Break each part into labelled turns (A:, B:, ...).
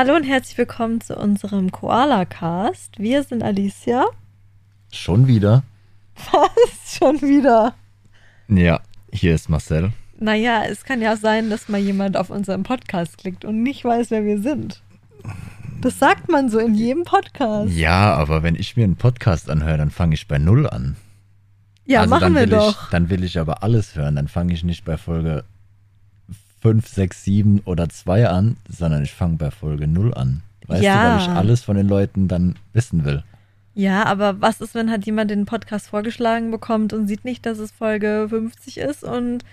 A: Hallo und herzlich willkommen zu unserem Koala-Cast. Wir sind Alicia.
B: Schon wieder?
A: Was? Schon wieder?
B: Ja, hier ist Marcel.
A: Naja, es kann ja sein, dass mal jemand auf unseren Podcast klickt und nicht weiß, wer wir sind. Das sagt man so in jedem Podcast.
B: Ja, aber wenn ich mir einen Podcast anhöre, dann fange ich bei Null an.
A: Ja,
B: also
A: machen
B: dann
A: wir
B: will
A: doch.
B: Ich, dann will ich aber alles hören. Dann fange ich nicht bei Folge 5, 6, 7 oder 2 an, sondern ich fange bei Folge 0 an. Weißt
A: Ja.
B: du, weil ich alles von den Leuten dann wissen will.
A: Ja, aber was ist, wenn halt jemand den Podcast vorgeschlagen bekommt und sieht nicht, dass es Folge 50 ist und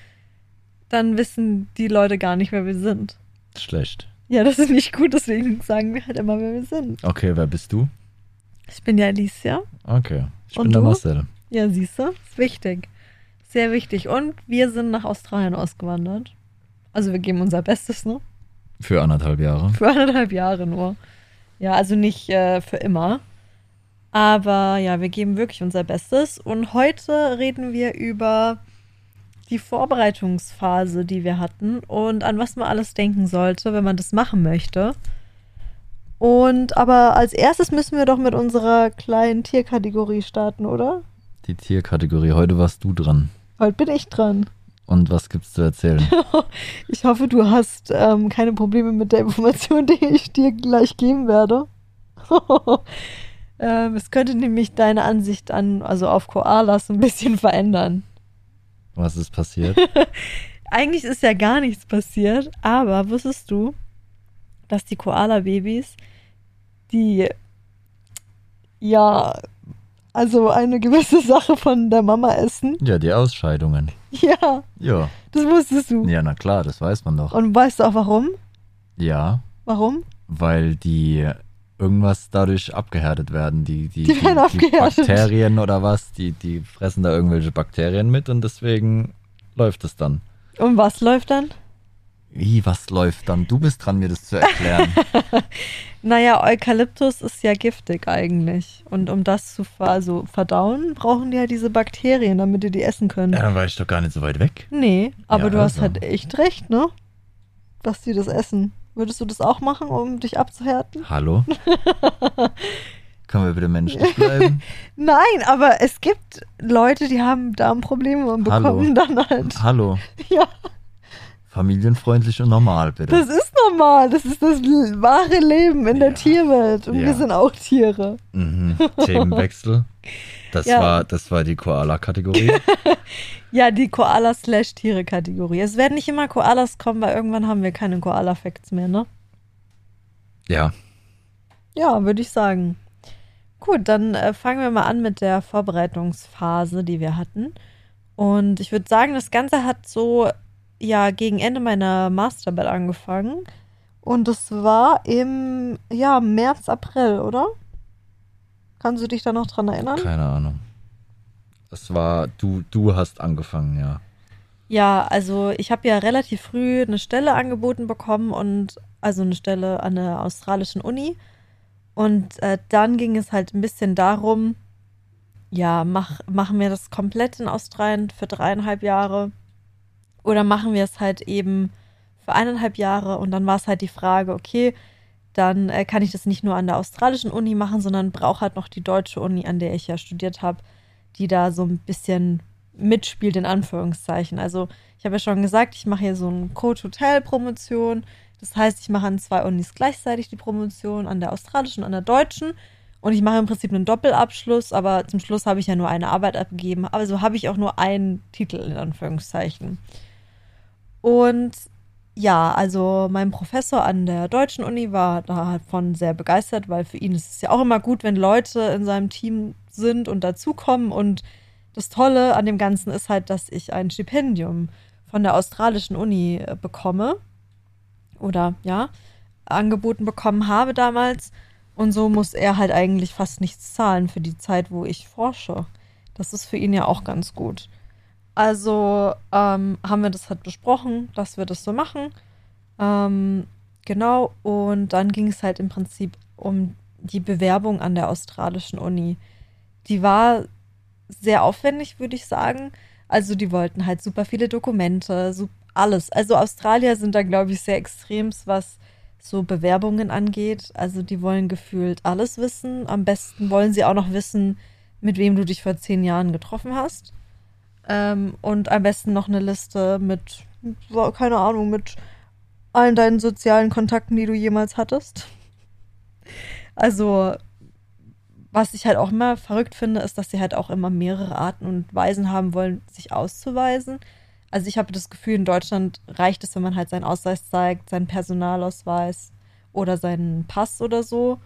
A: dann wissen die Leute gar nicht, wer wir sind.
B: Schlecht.
A: Ja, das ist nicht gut, deswegen sagen wir halt immer, wer wir sind.
B: Okay, wer bist du?
A: Ich bin ja Alicia.
B: Okay, ich
A: Und
B: bin der
A: du?
B: Marcel.
A: Ja, siehst du, ist wichtig. Sehr wichtig. Und wir sind nach Australien ausgewandert. Also wir geben unser Bestes, ne?
B: Für anderthalb Jahre.
A: Für anderthalb Jahre nur. Ja, also nicht äh, für immer. Aber ja, wir geben wirklich unser Bestes. Und heute reden wir über die Vorbereitungsphase, die wir hatten und an was man alles denken sollte, wenn man das machen möchte. Und aber als erstes müssen wir doch mit unserer kleinen Tierkategorie starten, oder?
B: Die Tierkategorie. Heute warst du dran.
A: Heute bin ich dran.
B: Und was gibt's zu erzählen?
A: Ich hoffe, du hast ähm, keine Probleme mit der Information, die ich dir gleich geben werde. ähm, es könnte nämlich deine Ansicht an, also auf Koalas ein bisschen verändern.
B: Was ist passiert?
A: Eigentlich ist ja gar nichts passiert, aber wusstest du, dass die Koala-Babys, die ja, also eine gewisse Sache von der Mama essen?
B: Ja, die Ausscheidungen.
A: Ja,
B: Ja.
A: das wusstest du.
B: Ja, na klar, das weiß man doch.
A: Und weißt du auch warum?
B: Ja,
A: Warum?
B: weil die irgendwas dadurch abgehärtet werden. Die, die,
A: Die werden abgehärtet.
B: Bakterien oder was, die, die fressen da irgendwelche Bakterien mit und deswegen läuft es dann.
A: Und was läuft dann?
B: Wie, was läuft dann? Du bist dran, mir das zu erklären.
A: Naja, Eukalyptus ist ja giftig eigentlich. Und um das zu ver also verdauen, brauchen die ja diese Bakterien, damit die die essen können.
B: ja, dann war ich doch gar nicht so weit weg.
A: Nee, aber
B: Ja,
A: du hast
B: also.
A: halt echt recht, ne? Dass die das essen. Würdest du das auch machen, um dich abzuhärten?
B: Hallo? Können wir bitte menschlich bleiben?
A: Nein, aber es gibt Leute, die haben Darmprobleme und
B: Hallo.
A: bekommen dann halt.
B: Hallo?
A: Ja,
B: Familienfreundlich und normal, bitte.
A: das ist normal. Das ist das wahre Leben in der
B: Ja.
A: Tierwelt. Und
B: Ja.
A: wir sind auch Tiere.
B: Mhm. Themenwechsel. Das,
A: Ja.
B: war, das war die Koala-Kategorie.
A: Ja, die Koala-Slash-Tiere-Kategorie. Es werden nicht immer Koalas kommen, weil irgendwann haben wir keine Koala-Facts mehr, ne?
B: ja,
A: Ja, würde ich sagen. Gut, dann äh, fangen wir mal an mit der Vorbereitungsphase, die wir hatten. Und ich würde sagen, das Ganze hat so ja gegen Ende meiner Masterarbeit angefangen. Und es war im ja, März, April, oder? Kannst du dich da noch dran erinnern?
B: keine Ahnung. Es war, du, du hast angefangen, ja.
A: Ja, also ich habe ja relativ früh eine Stelle angeboten bekommen und also eine Stelle an der australischen Uni. Und äh, dann ging es halt ein bisschen darum, ja, mach, machen wir das komplett in Australien für dreieinhalb Jahre oder machen wir es halt eben für eineinhalb Jahre und dann war es halt die Frage, okay, dann äh, kann ich das nicht nur an der australischen Uni machen, sondern brauche halt noch die deutsche Uni, an der ich ja studiert habe, die da so ein bisschen mitspielt, in Anführungszeichen. Also ich habe ja schon gesagt, ich mache hier so eine Coach-Hotel-Promotion. Das heißt, ich mache an zwei Unis gleichzeitig die Promotion, an der australischen und an der deutschen. Und ich mache im Prinzip einen Doppelabschluss, aber zum Schluss habe ich ja nur eine Arbeit abgegeben. Aber so habe ich auch nur einen Titel, in Anführungszeichen. Und ja, also mein Professor an der deutschen Uni war davon sehr begeistert, weil für ihn ist es ja auch immer gut, wenn Leute in seinem Team sind und dazukommen. Und das Tolle an dem Ganzen ist halt, dass ich ein Stipendium von der australischen Uni äh, bekomme. Oder ja, angeboten bekommen habe damals. Und so muss er halt eigentlich fast nichts zahlen für die Zeit, wo ich forsche. Das ist für ihn ja auch ganz gut. Also ähm, haben wir das halt besprochen, dass wir das so machen. Ähm, genau, und dann ging es halt im Prinzip um die Bewerbung an der australischen Uni. Die war sehr aufwendig, würde ich sagen. Also die wollten halt super viele Dokumente, so alles. Also Australier sind da, glaube ich, sehr extrem, was so Bewerbungen angeht. Also die wollen gefühlt alles wissen. Am besten wollen sie auch noch wissen, mit wem du dich vor zehn Jahren getroffen hast. Ähm, und am besten noch eine Liste mit, keine Ahnung, mit allen deinen sozialen Kontakten, die du jemals hattest. Also, was ich halt auch immer verrückt finde, ist, dass sie halt auch immer mehrere Arten und Weisen haben wollen, sich auszuweisen. Also ich habe das Gefühl, in Deutschland reicht es, wenn man halt seinen Ausweis zeigt, seinen Personalausweis oder seinen Pass oder so.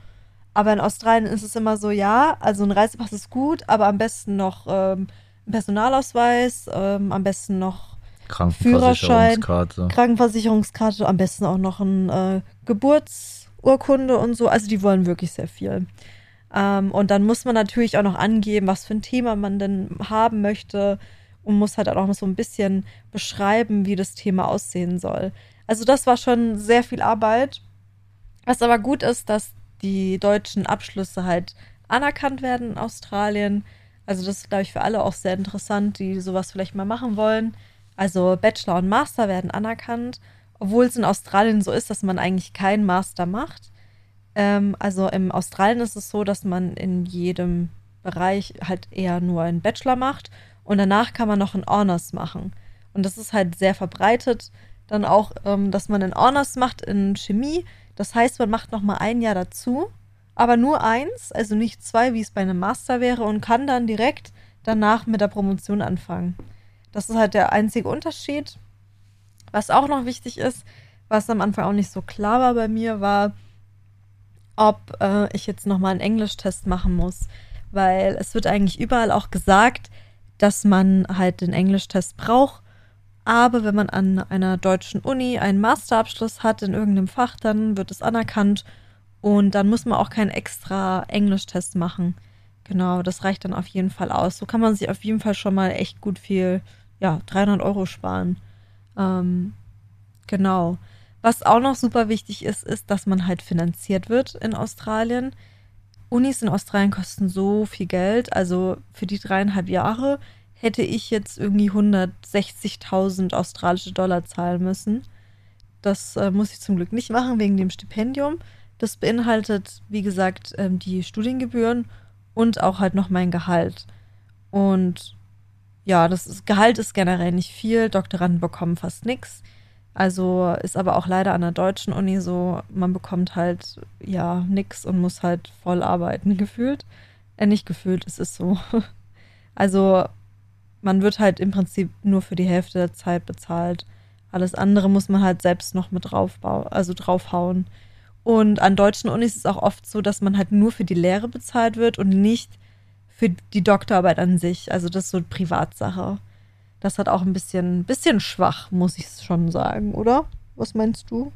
A: Aber in Australien ist es immer so, ja, also ein Reisepass ist gut, aber am besten noch ähm, Personalausweis, ähm, am besten noch Führerschein, Krankenversicherungskarte, am besten auch noch ein äh, Geburtsurkunde und so. Also die wollen wirklich sehr viel. Ähm, und dann muss man natürlich auch noch angeben, was für ein Thema man denn haben möchte und muss halt auch noch so ein bisschen beschreiben, wie das Thema aussehen soll. Also das war schon sehr viel Arbeit. Was aber gut ist, dass die deutschen Abschlüsse halt anerkannt werden in Australien. Also das ist, glaube ich, für alle auch sehr interessant, die sowas vielleicht mal machen wollen. Also Bachelor und Master werden anerkannt, obwohl es in Australien so ist, dass man eigentlich keinen Master macht. Ähm, also im Australien ist es so, dass man in jedem Bereich halt eher nur einen Bachelor macht und danach kann man noch einen Honors machen. Und das ist halt sehr verbreitet. Dann auch, ähm, dass man einen Honors macht in Chemie. Das heißt, man macht noch mal ein Jahr dazu, aber nur eins, also nicht zwei, wie es bei einem Master wäre, und kann dann direkt danach mit der Promotion anfangen. Das ist halt der einzige Unterschied. Was auch noch wichtig ist, was am Anfang auch nicht so klar war bei mir, war, ob äh, ich jetzt noch mal einen Englischtest machen muss, weil es wird eigentlich überall auch gesagt, dass man halt den Englischtest braucht. Aber wenn man an einer deutschen Uni einen Masterabschluss hat in irgendeinem Fach, dann wird es anerkannt und dann muss man auch keinen extra Englischtest machen. Genau, das reicht dann auf jeden Fall aus. So kann man sich auf jeden Fall schon mal echt gut viel, ja, 300 Euro sparen. Ähm, genau. Was auch noch super wichtig ist, ist, dass man halt finanziert wird in Australien. Unis in Australien kosten so viel Geld. Also für die dreieinhalb Jahre hätte ich jetzt irgendwie 160.000 australische Dollar zahlen müssen. Das äh, muss ich zum Glück nicht machen wegen dem Stipendium. Das beinhaltet, wie gesagt, ähm, die Studiengebühren und auch halt noch mein Gehalt. Und ja, das ist, Gehalt ist generell nicht viel. Doktoranden bekommen fast nichts. Also ist aber auch leider an der deutschen Uni so, man bekommt halt ja nichts und muss halt voll arbeiten gefühlt. Äh, nicht gefühlt, es ist so. Also man wird halt im Prinzip nur für die Hälfte der Zeit bezahlt. Alles andere muss man halt selbst noch mit draufbauen, also draufhauen. Und an deutschen Unis ist es auch oft so, dass man halt nur für die Lehre bezahlt wird und nicht für die Doktorarbeit an sich. Also das ist so eine Privatsache. Das hat auch ein bisschen, bisschen schwach, muss ich schon sagen, oder? Was meinst du?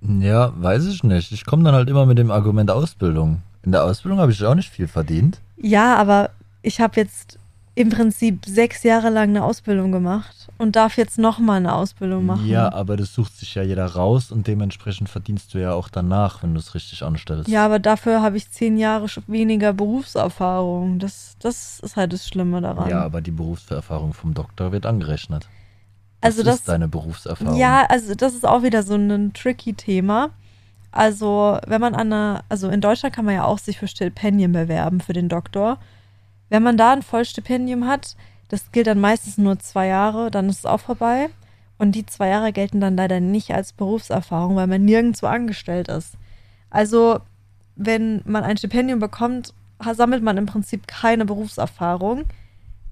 B: Ja, weiß ich nicht. Ich komme dann halt immer mit dem Argument Ausbildung. In der Ausbildung habe ich auch nicht viel verdient.
A: Ja, aber ich habe jetzt im Prinzip sechs Jahre lang eine Ausbildung gemacht und darf jetzt nochmal eine Ausbildung machen.
B: Ja, aber das sucht sich ja jeder raus und dementsprechend verdienst du ja auch danach, wenn du es richtig anstellst.
A: Ja, aber dafür habe ich zehn Jahre weniger Berufserfahrung. Das, das ist halt das Schlimme daran.
B: Ja, aber die Berufserfahrung vom Doktor wird angerechnet. Das
A: also das
B: ist deine Berufserfahrung.
A: Ja, also das ist auch wieder so ein tricky Thema. Also, wenn man an einer, also in Deutschland kann man ja auch sich für Stipendien bewerben für den Doktor. Wenn man da ein Vollstipendium hat, das gilt dann meistens nur zwei Jahre, dann ist es auch vorbei. Und die zwei Jahre gelten dann leider nicht als Berufserfahrung, weil man nirgendwo angestellt ist. Also, wenn man ein Stipendium bekommt, sammelt man im Prinzip keine Berufserfahrung.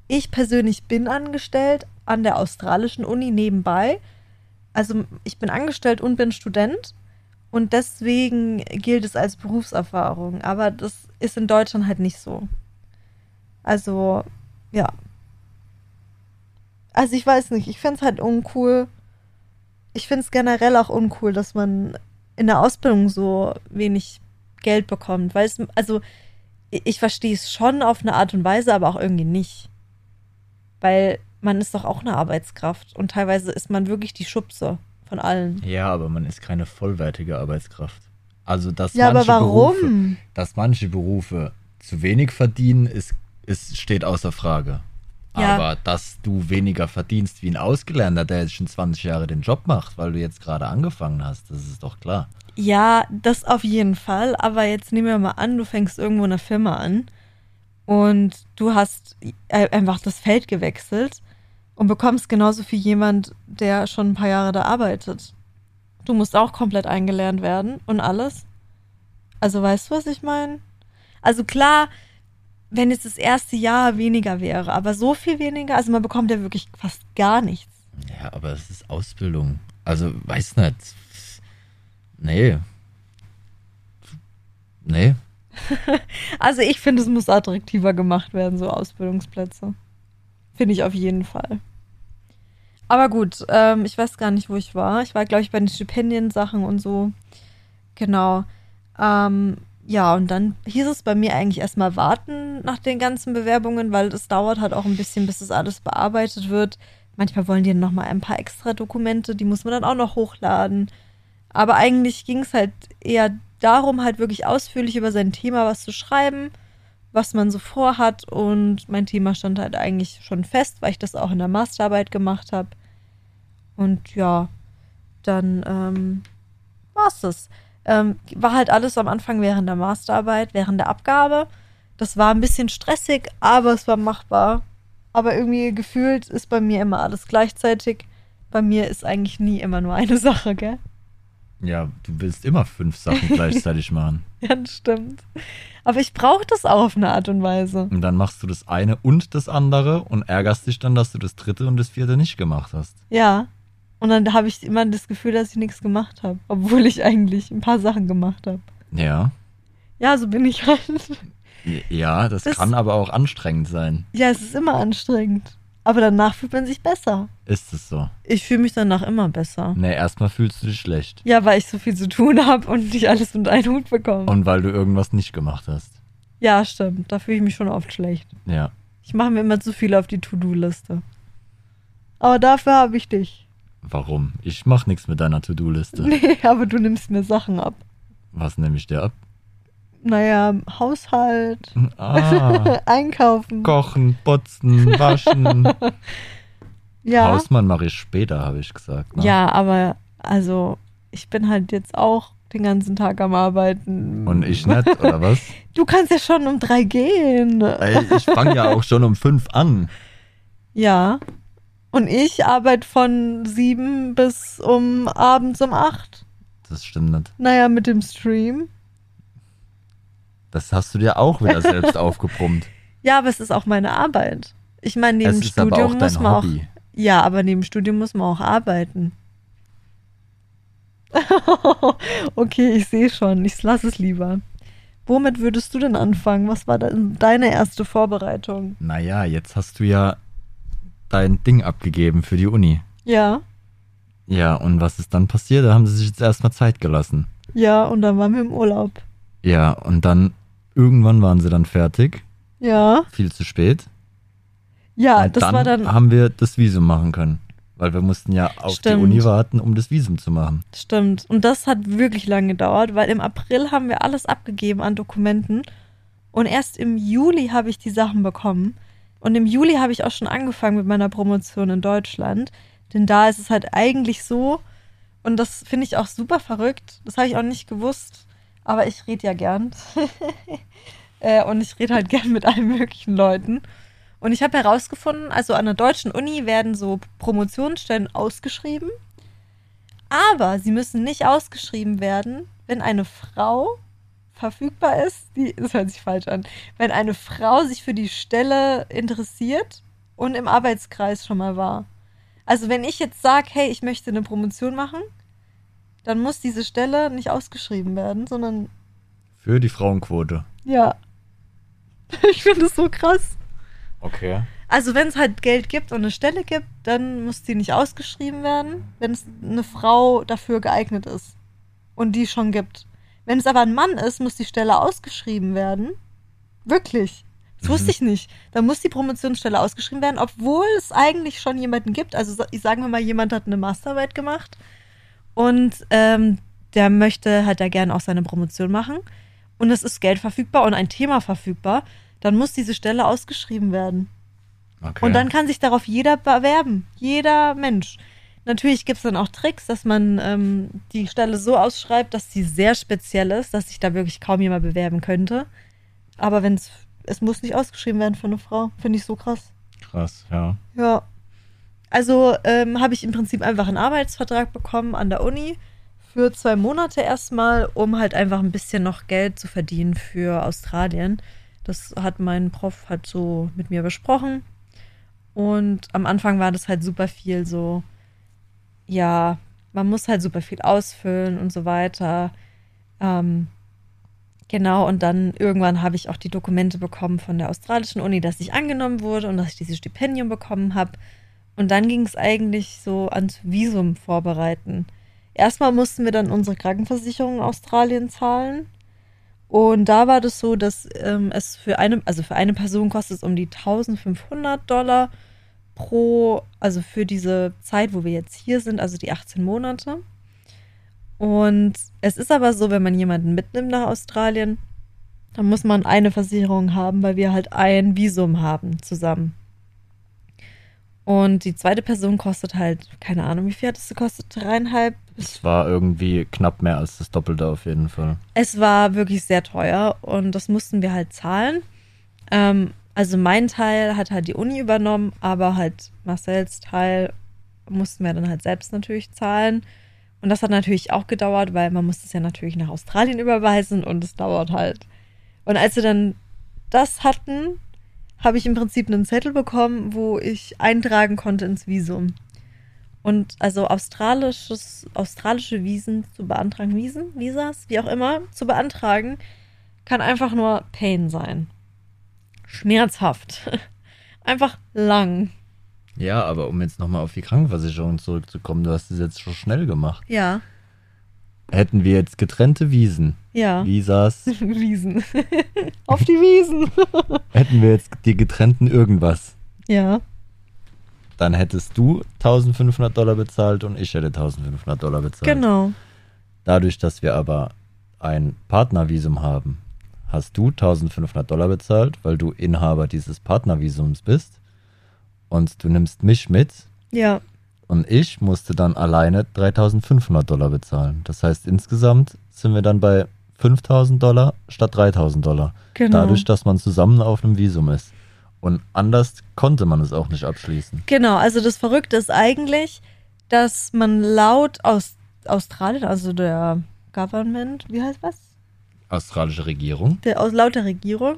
A: Ich persönlich bin angestellt an der australischen Uni nebenbei. Also ich bin angestellt und bin Student und deswegen gilt es als Berufserfahrung. Aber das ist in Deutschland halt nicht so. Also, ja. Also ich weiß nicht, ich finde es halt uncool. Ich finde es generell auch uncool, dass man in der Ausbildung so wenig Geld bekommt. Weil es, also ich verstehe es schon auf eine Art und Weise, aber auch irgendwie nicht. Weil man ist doch auch eine Arbeitskraft und teilweise ist man wirklich die Schubse von allen.
B: Ja, aber man ist keine vollwertige Arbeitskraft. Also dass
A: ja,
B: manche
A: aber warum?
B: Berufe, dass manche Berufe zu wenig verdienen, ist es steht außer Frage.
A: Ja.
B: Aber dass du weniger verdienst wie ein Ausgelernter, der jetzt schon 20 Jahre den Job macht, weil du jetzt gerade angefangen hast, das ist doch klar.
A: Ja, das auf jeden Fall. Aber jetzt nehmen wir mal an, du fängst irgendwo eine Firma an und du hast äh, einfach das Feld gewechselt und bekommst genauso viel jemand, der schon ein paar Jahre da arbeitet. Du musst auch komplett eingelernt werden und alles. Also weißt du, was ich meine? Also klar, wenn jetzt das erste Jahr weniger wäre, aber so viel weniger, also man bekommt ja wirklich fast gar nichts.
B: Ja, aber es ist Ausbildung. Also, weiß nicht. Nee. Nee.
A: Also ich finde, es muss attraktiver gemacht werden, so Ausbildungsplätze. Finde ich auf jeden Fall. Aber gut, ähm, ich weiß gar nicht, wo ich war. Ich war, glaube ich, bei den Stipendiensachen und so. Genau. Ähm, ja, und dann hieß es bei mir eigentlich erstmal warten nach den ganzen Bewerbungen, weil es dauert halt auch ein bisschen, bis das alles bearbeitet wird. Manchmal wollen die noch mal ein paar extra Dokumente, die muss man dann auch noch hochladen. Aber eigentlich ging es halt eher darum, halt wirklich ausführlich über sein Thema was zu schreiben, was man so vorhat. Und mein Thema stand halt eigentlich schon fest, weil ich das auch in der Masterarbeit gemacht habe. Und ja, dann ähm, war's das. Ähm, war halt alles am Anfang während der Masterarbeit, während der Abgabe. Das war ein bisschen stressig, aber es war machbar. Aber irgendwie gefühlt ist bei mir immer alles gleichzeitig. Bei mir ist eigentlich nie immer nur eine Sache, gell?
B: Ja, du willst immer fünf Sachen gleichzeitig machen.
A: Ja, das stimmt. Aber ich brauche das auch auf eine Art und Weise.
B: Und dann machst du das eine und das andere und ärgerst dich dann, dass du das dritte und das vierte nicht gemacht hast.
A: Ja. Und dann habe ich immer das Gefühl, dass ich nichts gemacht habe, obwohl ich eigentlich ein paar Sachen gemacht habe.
B: Ja.
A: Ja, so bin ich halt.
B: Ja, das,
A: Das-
B: kann aber auch anstrengend sein.
A: Ja, es ist immer anstrengend. Aber danach fühlt man sich besser.
B: Ist es so?
A: Ich fühle mich danach immer besser.
B: Nee, erstmal fühlst du dich schlecht.
A: Ja, weil ich so viel zu tun habe und nicht alles unter einen Hut bekomme.
B: Und weil du irgendwas nicht gemacht hast.
A: ja, stimmt. Da fühle ich mich schon oft schlecht.
B: Ja.
A: Ich mache mir immer zu viel auf die To-Do-Liste. Aber dafür habe ich dich.
B: Warum? Ich mach nichts mit deiner To-Do-Liste.
A: Nee, aber du nimmst mir Sachen ab.
B: Was nehme ich dir ab?
A: Naja, Haushalt,
B: Ah,
A: Einkaufen.
B: kochen, putzen, waschen.
A: Ja.
B: Hausmann mache ich später, habe ich gesagt. Ne?
A: Ja, aber also ich bin halt jetzt auch den ganzen Tag am Arbeiten.
B: Und ich nicht, oder was?
A: Du kannst ja schon um drei gehen.
B: Ey, ich fange ja auch schon um fünf an.
A: Ja. Und ich arbeite von sieben bis um abends um acht.
B: Das stimmt nicht.
A: Naja, mit dem Stream.
B: Das hast du dir auch wieder selbst aufgepumpt.
A: Ja, aber es ist auch meine Arbeit. Ich meine, neben
B: Es ist aber
A: Studium
B: auch dein
A: muss man
B: Hobby.
A: auch. Ja, aber neben Studium muss man auch arbeiten. okay, ich sehe schon. Ich lasse es lieber. Womit würdest du denn anfangen? Was war denn deine erste Vorbereitung?
B: Naja, jetzt hast du ja dein Ding abgegeben für die Uni.
A: Ja,
B: Ja, und was ist dann passiert? Da haben sie sich jetzt erstmal Zeit gelassen.
A: ja, und dann waren wir im Urlaub.
B: Ja, und dann irgendwann waren sie dann fertig.
A: Ja,
B: Viel zu spät.
A: ja,
B: und
A: das
B: dann,
A: war dann.
B: haben wir das Visum machen können. Weil wir mussten ja auf
A: Stimmt.
B: die Uni warten, um das Visum zu machen.
A: Stimmt. Und das hat wirklich lange gedauert, weil im April haben wir alles abgegeben an Dokumenten. Und erst im Juli habe ich die Sachen bekommen. Und im Juli habe ich auch schon angefangen mit meiner Promotion in Deutschland. Denn da ist es halt eigentlich so, und das finde ich auch super verrückt. Das habe ich auch nicht gewusst. Aber ich rede ja gern. äh, und ich rede halt gern mit allen möglichen Leuten. Und ich habe herausgefunden, also an der deutschen Uni werden so Promotionsstellen ausgeschrieben. Aber sie müssen nicht ausgeschrieben werden, wenn eine Frau verfügbar ist. Die, das hört sich falsch an. Wenn eine Frau sich für die Stelle interessiert und im Arbeitskreis schon mal war. Also wenn ich jetzt sage, hey, ich möchte eine Promotion machen, dann muss diese Stelle nicht ausgeschrieben werden, sondern
B: Für die Frauenquote.
A: ja. Ich finde es so krass.
B: Okay.
A: Also wenn es halt Geld gibt und eine Stelle gibt, dann muss die nicht ausgeschrieben werden, wenn es eine Frau dafür geeignet ist und die schon gibt. Wenn es aber ein Mann ist, muss die Stelle ausgeschrieben werden. Wirklich. Das
B: Mhm.
A: wusste ich nicht. Dann muss die Promotionsstelle ausgeschrieben werden, obwohl es eigentlich schon jemanden gibt. Also sagen wir mal, jemand hat eine Masterarbeit gemacht und ähm, der möchte halt da gerne auch seine Promotion machen und es ist Geld verfügbar und ein Thema verfügbar, dann muss diese Stelle ausgeschrieben werden.
B: Okay.
A: Und dann kann sich darauf jeder bewerben. Jeder Mensch. Natürlich gibt es dann auch Tricks, dass man ähm, die Stelle so ausschreibt, dass sie sehr speziell ist, dass sich da wirklich kaum jemand bewerben könnte. Aber wenn es, es muss nicht ausgeschrieben werden für eine Frau, finde ich so krass.
B: Krass, ja.
A: Ja. Also ähm, habe ich im Prinzip einfach einen Arbeitsvertrag bekommen an der Uni für zwei Monate erstmal, um halt einfach ein bisschen noch Geld zu verdienen für Australien. Das hat mein Prof halt so mit mir besprochen. Und am Anfang war das halt super viel so, ja, man muss halt super viel ausfüllen und so weiter. Ähm, genau, und dann irgendwann habe ich auch die Dokumente bekommen von der australischen Uni, dass ich angenommen wurde und dass ich dieses Stipendium bekommen habe. Und dann ging es eigentlich so ans Visum vorbereiten. Erstmal mussten wir dann unsere Krankenversicherung in Australien zahlen. Und da war das so, dass ähm, es für eine, also für eine Person kostet es um die 1500 Dollar pro, also für diese Zeit, wo wir jetzt hier sind, also die 18 Monate. Und es ist aber so, wenn man jemanden mitnimmt nach Australien, dann muss man eine Versicherung haben, weil wir halt ein Visum haben zusammen. Und die zweite Person kostet halt, keine Ahnung, wie viel hat es gekostet? Dreieinhalb?
B: Es war irgendwie knapp mehr als das Doppelte auf jeden Fall.
A: Es war wirklich sehr teuer und das mussten wir halt zahlen. Ähm, also mein Teil hat halt die Uni übernommen, aber halt Marcells Teil mussten wir dann halt selbst natürlich zahlen. Und das hat natürlich auch gedauert, weil man muss es ja natürlich nach Australien überweisen und es dauert halt. Und als wir dann das hatten, habe ich im Prinzip einen Zettel bekommen, wo ich eintragen konnte ins Visum. Und also australisches, australische Wiesen zu beantragen, Wiesen, Visas, wie auch immer, zu beantragen, kann einfach nur Pain sein. Schmerzhaft. Einfach lang.
B: Ja, aber um jetzt nochmal auf die Krankenversicherung zurückzukommen, du hast es jetzt schon schnell gemacht.
A: Ja.
B: Hätten wir jetzt getrennte Wiesen,
A: Ja.
B: Visas,
A: Wiesen. Auf die Wiesen.
B: hätten wir jetzt die getrennten irgendwas,
A: ja.
B: dann hättest du 1500 Dollar bezahlt und ich hätte 1500 Dollar bezahlt.
A: Genau.
B: Dadurch, dass wir aber ein Partnervisum haben, hast du 1500 Dollar bezahlt, weil du Inhaber dieses Partnervisums bist. Und du nimmst mich mit
A: Ja.
B: und ich musste dann alleine 3500 Dollar bezahlen. Das heißt, insgesamt sind wir dann bei 5000 Dollar statt 3000 Dollar.
A: Genau.
B: Dadurch, dass man zusammen auf einem Visum ist. Und anders konnte man es auch nicht abschließen.
A: Genau, also das Verrückte ist eigentlich, dass man laut aus Australien, also der Government, wie heißt was?
B: Australische Regierung.
A: Der, aus, laut der Regierung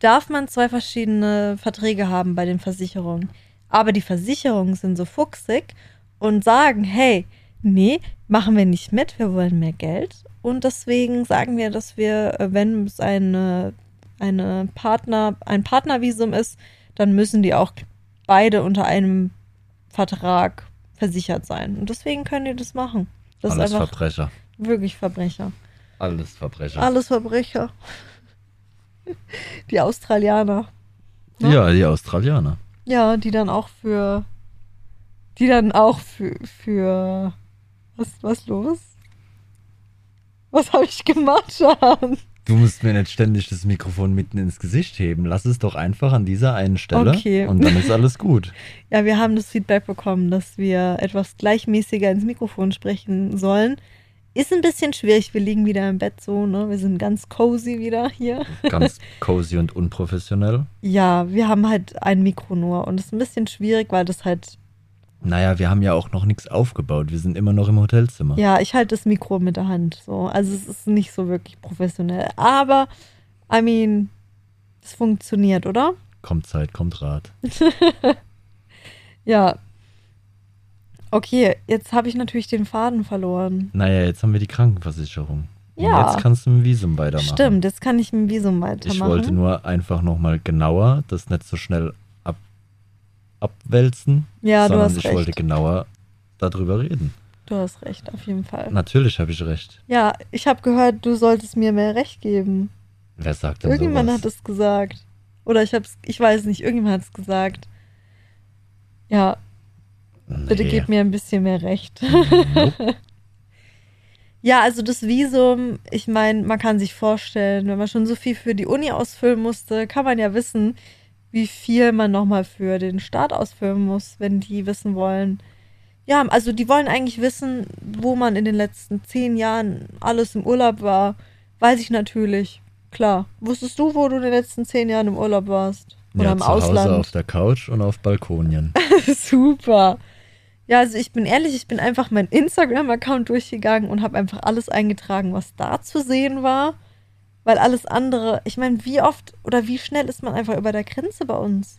A: darf man zwei verschiedene Verträge haben bei den Versicherungen. Aber die Versicherungen sind so fuchsig und sagen, hey, nee, machen wir nicht mit, wir wollen mehr Geld. Und deswegen sagen wir, dass wir, äh, wenn es eine, eine Partner, ein Partnervisum ist, dann müssen die auch beide unter einem Vertrag versichert sein. Und deswegen können die das machen. Das
B: Alles
A: ist einfach
B: Verbrecher.
A: wirklich Verbrecher.
B: Alles Verbrecher.
A: Alles Verbrecher. Die Australianer. ne?
B: Ja, die Australier.
A: Ja, die dann auch für. Die dann auch für. für was, was los? Was habe ich gemacht, Schan?
B: Du musst mir nicht ständig das Mikrofon mitten ins Gesicht heben. Lass es doch einfach an dieser einen Stelle
A: Okay.
B: und dann ist alles gut.
A: Ja, wir haben das Feedback bekommen, dass wir etwas gleichmäßiger ins Mikrofon sprechen sollen. Ist ein bisschen schwierig. Wir liegen wieder im Bett so, ne? Wir sind ganz cozy wieder hier.
B: Ganz cozy und unprofessionell.
A: Ja, wir haben halt ein Mikro nur und es ist ein bisschen schwierig, weil das halt
B: Naja, wir haben ja auch noch nichts aufgebaut. Wir sind immer noch im Hotelzimmer.
A: Ja, ich halte das Mikro mit der Hand. So. Also es ist nicht so wirklich professionell. Aber, I mean, es funktioniert, oder?
B: Kommt Zeit, kommt Rat.
A: Ja. Okay, jetzt habe ich natürlich den Faden verloren.
B: Naja, jetzt haben wir die Krankenversicherung.
A: Ja.
B: Und jetzt kannst du mit dem Visum weitermachen.
A: Stimmt, jetzt kann ich mit dem Visum weitermachen.
B: Ich wollte nur einfach nochmal genauer, das nicht so schnell ab, abwälzen,
A: Ja, du hast
B: ich
A: recht.
B: wollte genauer darüber reden.
A: Du hast recht, auf jeden Fall.
B: Natürlich habe ich recht.
A: Ja, ich habe gehört, du solltest mir mehr Recht geben.
B: Wer sagt denn
A: Irgendjemand
B: sowas?
A: hat es gesagt. Oder ich hab's, ich weiß nicht, irgendjemand hat es gesagt. Ja, bitte
B: Nee.
A: gib mir ein bisschen mehr Recht.
B: Nope.
A: Ja, also das Visum, ich meine, man kann sich vorstellen, wenn man schon so viel für die Uni ausfüllen musste, kann man ja wissen, wie viel man nochmal für den Staat ausfüllen muss, wenn die wissen wollen. Ja, also die wollen eigentlich wissen, wo man in den letzten zehn Jahren alles im Urlaub war. Weiß ich natürlich. Klar. Wusstest du, wo du in den letzten zehn Jahren im Urlaub warst? Oder
B: ja,
A: im
B: zu
A: Ausland?
B: Hause auf der Couch und auf Balkonien.
A: Super. Ja, also ich bin ehrlich, ich bin einfach meinen Instagram-Account durchgegangen und habe einfach alles eingetragen, was da zu sehen war. Weil alles andere, ich meine, wie oft oder wie schnell ist man einfach über der Grenze bei uns?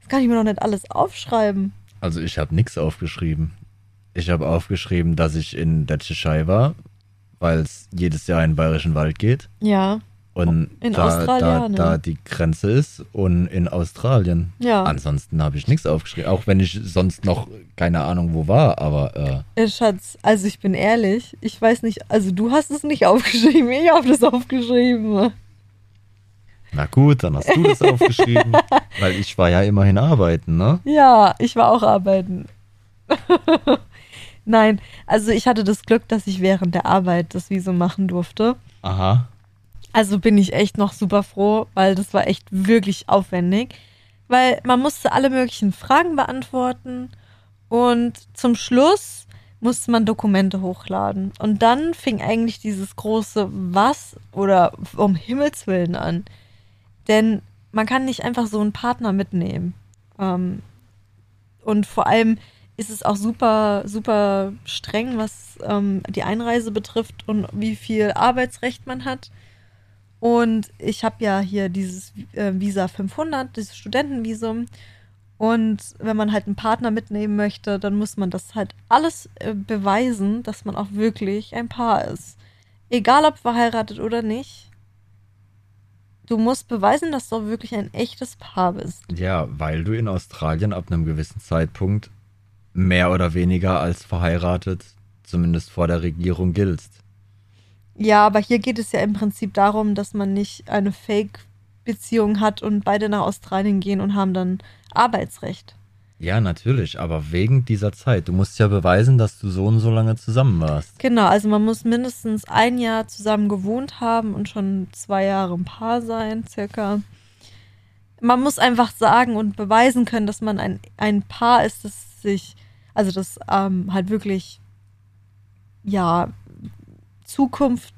A: Das kann ich mir noch nicht alles aufschreiben.
B: Also ich habe nichts aufgeschrieben. Ich habe aufgeschrieben, dass ich in der Tschechei war, weil es jedes Jahr in den Bayerischen Wald geht.
A: Ja,
B: Und
A: In
B: da,
A: Australien,
B: da,
A: ne?
B: da die Grenze ist und in Australien.
A: ja.
B: Ansonsten habe ich nichts aufgeschrieben. Auch wenn ich sonst noch keine Ahnung wo war, aber äh,
A: Äh, Schatz, also ich bin ehrlich, ich weiß nicht, also du hast es nicht aufgeschrieben, ich habe das aufgeschrieben.
B: na gut, dann hast du das aufgeschrieben. Weil ich war ja immerhin arbeiten, ne?
A: Ja, ich war auch arbeiten. Nein, also ich hatte das Glück, dass ich während der Arbeit das Visum machen durfte.
B: Aha.
A: Also bin ich echt noch super froh, weil das war echt wirklich aufwendig. Weil man musste alle möglichen Fragen beantworten und zum Schluss musste man Dokumente hochladen. Und dann fing eigentlich dieses große Was oder um Himmels Willen an. Denn man kann nicht einfach so einen Partner mitnehmen. Ähm, und vor allem ist es auch super, super streng, was ähm, die Einreise betrifft und wie viel Arbeitsrecht man hat. Und ich habe ja hier dieses äh, Visa 500, dieses Studentenvisum. Und wenn man halt einen Partner mitnehmen möchte, dann muss man das halt alles äh, beweisen, dass man auch wirklich ein Paar ist. Egal ob verheiratet oder nicht. Du musst beweisen, dass du auch wirklich ein echtes Paar bist.
B: Ja, weil du in Australien ab einem gewissen Zeitpunkt mehr oder weniger als verheiratet, zumindest vor der Regierung giltst.
A: Ja, aber hier geht es ja im Prinzip darum, dass man nicht eine Fake-Beziehung hat und beide nach Australien gehen und haben dann Arbeitsrecht.
B: Ja, natürlich, aber wegen dieser Zeit. Du musst ja beweisen, dass du so und so lange zusammen warst.
A: Genau, also man muss mindestens ein Jahr zusammen gewohnt haben und schon zwei Jahre ein Paar sein, circa. Man muss einfach sagen und beweisen können, dass man ein, ein Paar ist, das sich, also das ähm, halt wirklich, ja, Zukunft,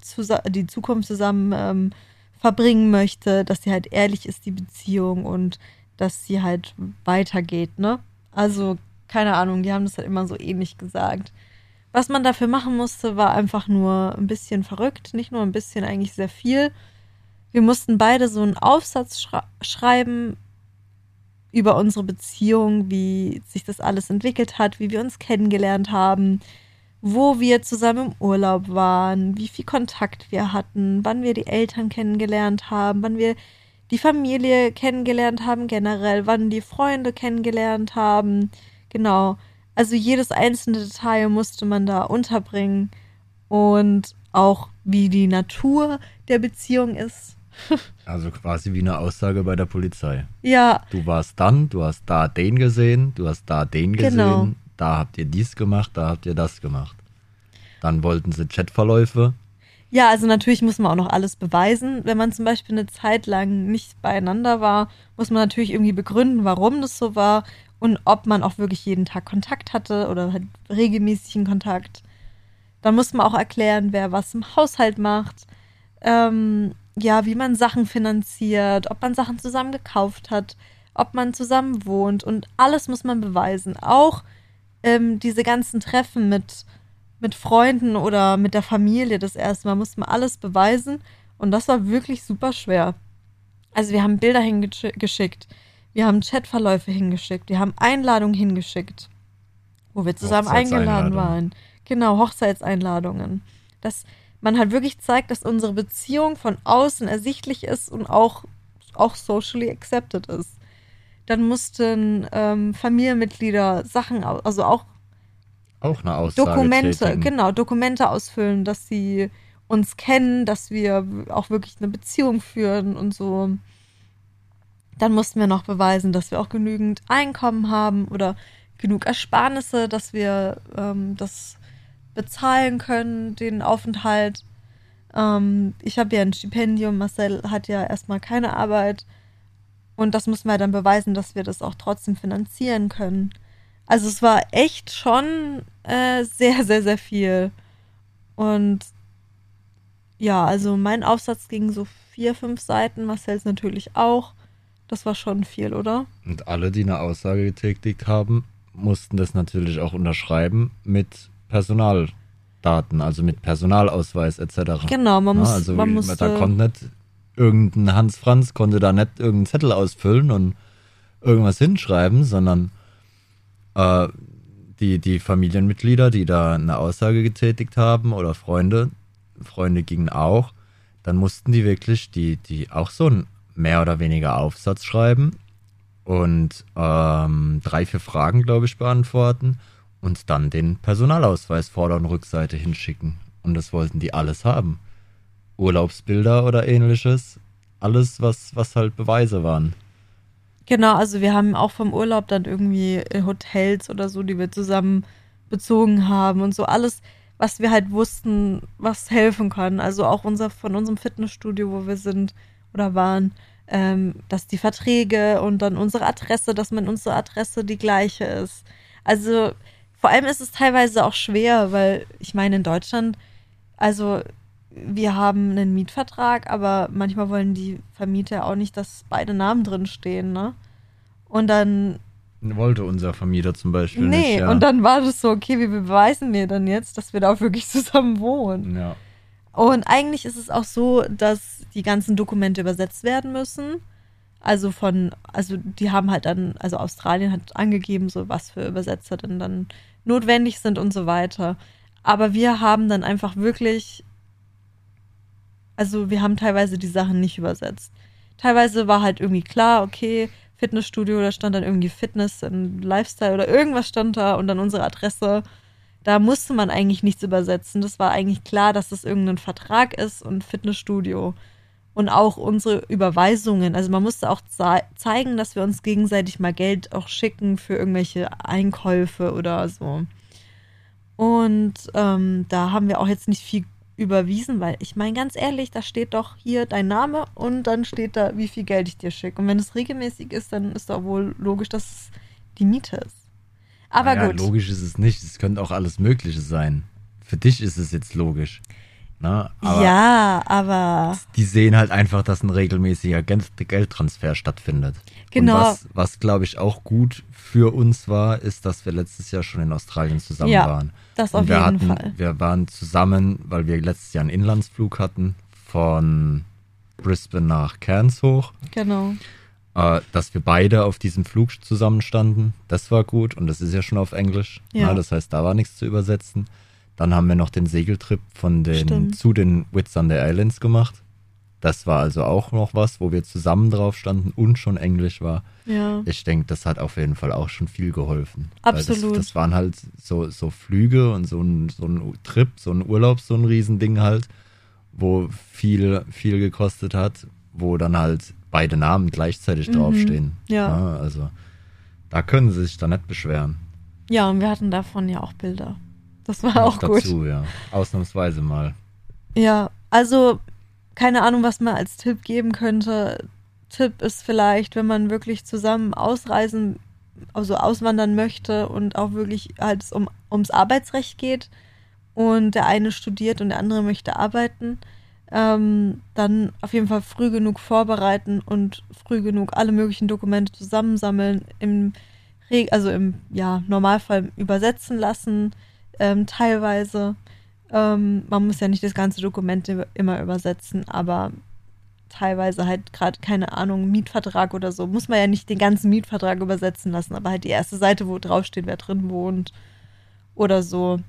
A: die Zukunft zusammen ähm, verbringen möchte, dass sie halt ehrlich ist, die Beziehung und dass sie halt weitergeht, ne? Also, keine Ahnung, die haben das halt immer so ähnlich gesagt. Was man dafür machen musste, war einfach nur ein bisschen verrückt, nicht nur ein bisschen, eigentlich sehr viel. Wir mussten beide so einen Aufsatz schra schreiben über unsere Beziehung, wie sich das alles entwickelt hat, wie wir uns kennengelernt haben, wo wir zusammen im Urlaub waren, wie viel Kontakt wir hatten, wann wir die Eltern kennengelernt haben, wann wir die Familie kennengelernt haben generell, wann die Freunde kennengelernt haben. Genau. Also jedes einzelne Detail musste man da unterbringen und auch wie die Natur der Beziehung ist.
B: Also quasi wie eine Aussage bei der Polizei.
A: Ja,
B: Du warst dann, du hast da den gesehen, du hast da den gesehen,
A: Genau.
B: Da habt ihr dies gemacht, da habt ihr das gemacht. Dann wollten sie Chatverläufe.
A: Ja, also natürlich muss man auch noch alles beweisen. Wenn man zum Beispiel eine Zeit lang nicht beieinander war, muss man natürlich irgendwie begründen, warum das so war und ob man auch wirklich jeden Tag Kontakt hatte oder halt regelmäßigen Kontakt. Dann muss man auch erklären, wer was im Haushalt macht, ähm, ja, wie man Sachen finanziert, ob man Sachen zusammen gekauft hat, ob man zusammen wohnt und alles muss man beweisen. Auch ähm, diese ganzen Treffen mit mit Freunden oder mit der Familie das erste Mal musste man alles beweisen und das war wirklich super schwer. Also wir haben Bilder hingeschickt, wir haben Chatverläufe hingeschickt, wir haben Einladungen hingeschickt, wo wir zusammen eingeladen waren. Genau, Hochzeitseinladungen. Dass man halt wirklich zeigt, dass unsere Beziehung von außen ersichtlich ist und auch, auch socially accepted ist. Dann mussten ähm, Familienmitglieder Sachen, also auch
B: Auch eine Aussage
A: Dokumente,
B: tätigen.
A: genau, Dokumente ausfüllen, dass sie uns kennen, dass wir auch wirklich eine Beziehung führen und so. Dann mussten wir noch beweisen, dass wir auch genügend Einkommen haben oder genug Ersparnisse, dass wir ähm, das bezahlen können, den Aufenthalt. Ähm, ich habe ja ein Stipendium, Marcel hat ja erstmal keine Arbeit. Und das müssen wir dann beweisen, dass wir das auch trotzdem finanzieren können. Also es war echt schon äh, sehr, sehr, sehr viel. Und ja, also mein Aufsatz ging so vier, fünf Seiten, Marcells natürlich auch. Das war schon viel, oder?
B: Und alle, die eine Aussage getätigt haben, mussten das natürlich auch unterschreiben mit Personaldaten, also mit Personalausweis etc.
A: Genau, man muss,
B: ja, also
A: man musste,
B: da konnte nicht irgendein Hans Franz konnte da nicht irgendeinen Zettel ausfüllen und irgendwas hinschreiben, sondern äh, die, die Familienmitglieder, die da eine Aussage getätigt haben oder Freunde, Freunde gingen auch, dann mussten die wirklich die, die auch so ein mehr oder weniger Aufsatz schreiben und ähm, drei, vier Fragen, glaube ich, beantworten und dann den Personalausweis Vorder- und Rückseite hinschicken. Und das wollten die alles haben. Urlaubsbilder oder ähnliches. Alles, was, was halt Beweise waren.
A: Genau, also wir haben auch vom Urlaub dann irgendwie Hotels oder so, die wir zusammen bezogen haben und so alles, was wir halt wussten, was helfen kann. Also auch unser von unserem Fitnessstudio, wo wir sind oder waren, ähm, dass die Verträge und dann unsere Adresse, dass man unsere Adresse die gleiche ist. Also vor allem ist es teilweise auch schwer, weil ich meine in Deutschland, also wir haben einen Mietvertrag, aber manchmal wollen die Vermieter auch nicht, dass beide Namen drin stehen, ne? Und dann.
B: Wollte unser Vermieter zum Beispiel
A: nee,
B: nicht. Ja.
A: und dann war das so, okay, wie beweisen wir dann jetzt, dass wir da auch wirklich zusammen wohnen?
B: Ja.
A: Und eigentlich ist es auch so, dass die ganzen Dokumente übersetzt werden müssen. Also von, also die haben halt dann, also Australien hat angegeben, so was für Übersetzer denn dann notwendig sind und so weiter. Aber wir haben dann einfach wirklich also wir haben teilweise die Sachen nicht übersetzt. Teilweise war halt irgendwie klar, okay, Fitnessstudio, da stand dann irgendwie Fitness und Lifestyle oder irgendwas stand da und dann unsere Adresse. Da musste man eigentlich nichts übersetzen. Das war eigentlich klar, dass das irgendein Vertrag ist und Fitnessstudio. Und auch unsere Überweisungen. Also man musste auch zeigen, dass wir uns gegenseitig mal Geld auch schicken für irgendwelche Einkäufe oder so. Und ähm, da haben wir auch jetzt nicht viel überwiesen, weil ich meine ganz ehrlich, da steht doch hier dein Name und dann steht da, wie viel Geld ich dir schicke. Und wenn es regelmäßig ist, dann ist doch wohl logisch, dass es die Miete ist. Aber
B: naja,
A: gut.
B: logisch ist es nicht. Es könnte auch alles Mögliche sein. Für dich ist es jetzt logisch. Na, aber
A: ja, aber.
B: Die sehen halt einfach, dass ein regelmäßiger Geldtransfer stattfindet.
A: Genau.
B: Und was, was glaube ich, auch gut für uns war, ist, dass wir letztes Jahr schon in Australien zusammen
A: ja,
B: waren.
A: Das auf jeden
B: hatten,
A: Fall.
B: Wir waren zusammen, weil wir letztes Jahr einen Inlandsflug hatten von Brisbane nach Cairns hoch.
A: Genau.
B: Äh, dass wir beide auf diesem Flug zusammenstanden, das war gut. Und das ist ja schon auf Englisch.
A: Ja.
B: Na, das heißt, da war nichts zu übersetzen. Dann haben wir noch den Segeltrip von den,
A: Stimmt.
B: zu den Whitsunday Islands gemacht. Das war also auch noch was, wo wir zusammen drauf standen und schon Englisch war.
A: Ja.
B: Ich denke, das hat auf jeden Fall auch schon viel geholfen.
A: Absolut.
B: Das, das waren halt so, so Flüge und so ein, so ein Trip, so ein Urlaub, so ein Riesending halt, wo viel, viel gekostet hat, wo dann halt beide Namen gleichzeitig
A: Mhm.
B: draufstehen.
A: Ja.
B: Also da können sie sich dann nicht beschweren.
A: Ja, und wir hatten davon ja auch Bilder. Das war auch gut.
B: dazu, ja. Ausnahmsweise mal.
A: Ja, also keine Ahnung, was man als Tipp geben könnte. Tipp ist vielleicht, wenn man wirklich zusammen ausreisen, also auswandern möchte und auch wirklich halt um, ums Arbeitsrecht geht und der eine studiert und der andere möchte arbeiten, ähm, dann auf jeden Fall früh genug vorbereiten und früh genug alle möglichen Dokumente zusammensammeln, im also im ja, Normalfall übersetzen lassen, ähm, teilweise. Ähm, man muss ja nicht das ganze Dokument immer übersetzen, aber teilweise halt gerade, keine Ahnung, Mietvertrag oder so, muss man ja nicht den ganzen Mietvertrag übersetzen lassen, aber halt die erste Seite, wo draufsteht, wer drin wohnt oder so.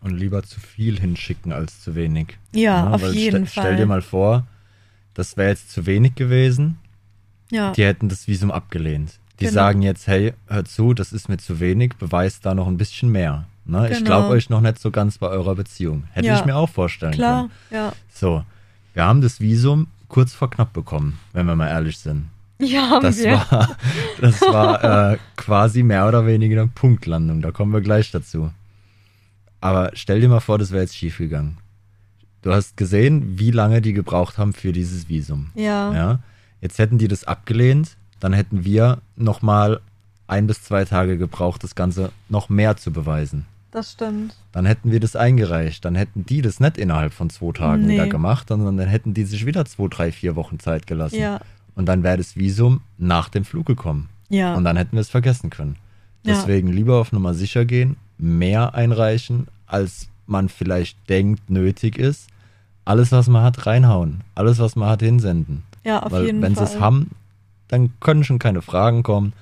B: Und lieber zu viel hinschicken als zu wenig.
A: Ja, auf
B: weil
A: jeden
B: ste
A: Fall.
B: Stell dir mal vor, das wäre jetzt zu wenig gewesen.
A: ja,
B: Die hätten das Visum abgelehnt. Die
A: Genau.
B: sagen jetzt, hey, hört zu, das ist mir zu wenig, beweist da noch ein bisschen mehr. Ne? Ich
A: Genau.
B: glaube euch noch nicht so ganz bei eurer Beziehung. Hätte
A: Ja.
B: ich mir auch vorstellen
A: klar,
B: können.
A: ja.
B: So, wir haben das Visum kurz vor knapp bekommen, wenn wir mal ehrlich sind.
A: Ja, haben
B: Das
A: wir.
B: war, das war äh, quasi mehr oder weniger eine Punktlandung. Da kommen wir gleich dazu. Aber stell dir mal vor, das wäre jetzt schiefgegangen. Du hast gesehen, wie lange die gebraucht haben für dieses Visum.
A: ja.
B: Ja. Jetzt hätten die das abgelehnt, dann hätten wir nochmal ein bis zwei Tage gebraucht, das Ganze noch mehr zu beweisen.
A: Das stimmt.
B: Dann hätten wir das eingereicht. Dann hätten die das nicht innerhalb von zwei Tagen
A: Nee.
B: wieder gemacht, sondern dann hätten die sich wieder zwei, drei, vier Wochen Zeit gelassen.
A: Ja.
B: Und dann wäre das Visum nach dem Flug gekommen.
A: Ja.
B: Und dann hätten wir es vergessen können.
A: Ja.
B: Deswegen lieber auf Nummer sicher gehen, mehr einreichen, als man vielleicht denkt nötig ist. Alles, was man hat, reinhauen. Alles, was man hat, hinsenden.
A: ja, auf
B: Weil
A: jeden
B: wenn sie
A: Fall.
B: es haben, dann können schon keine Fragen kommen.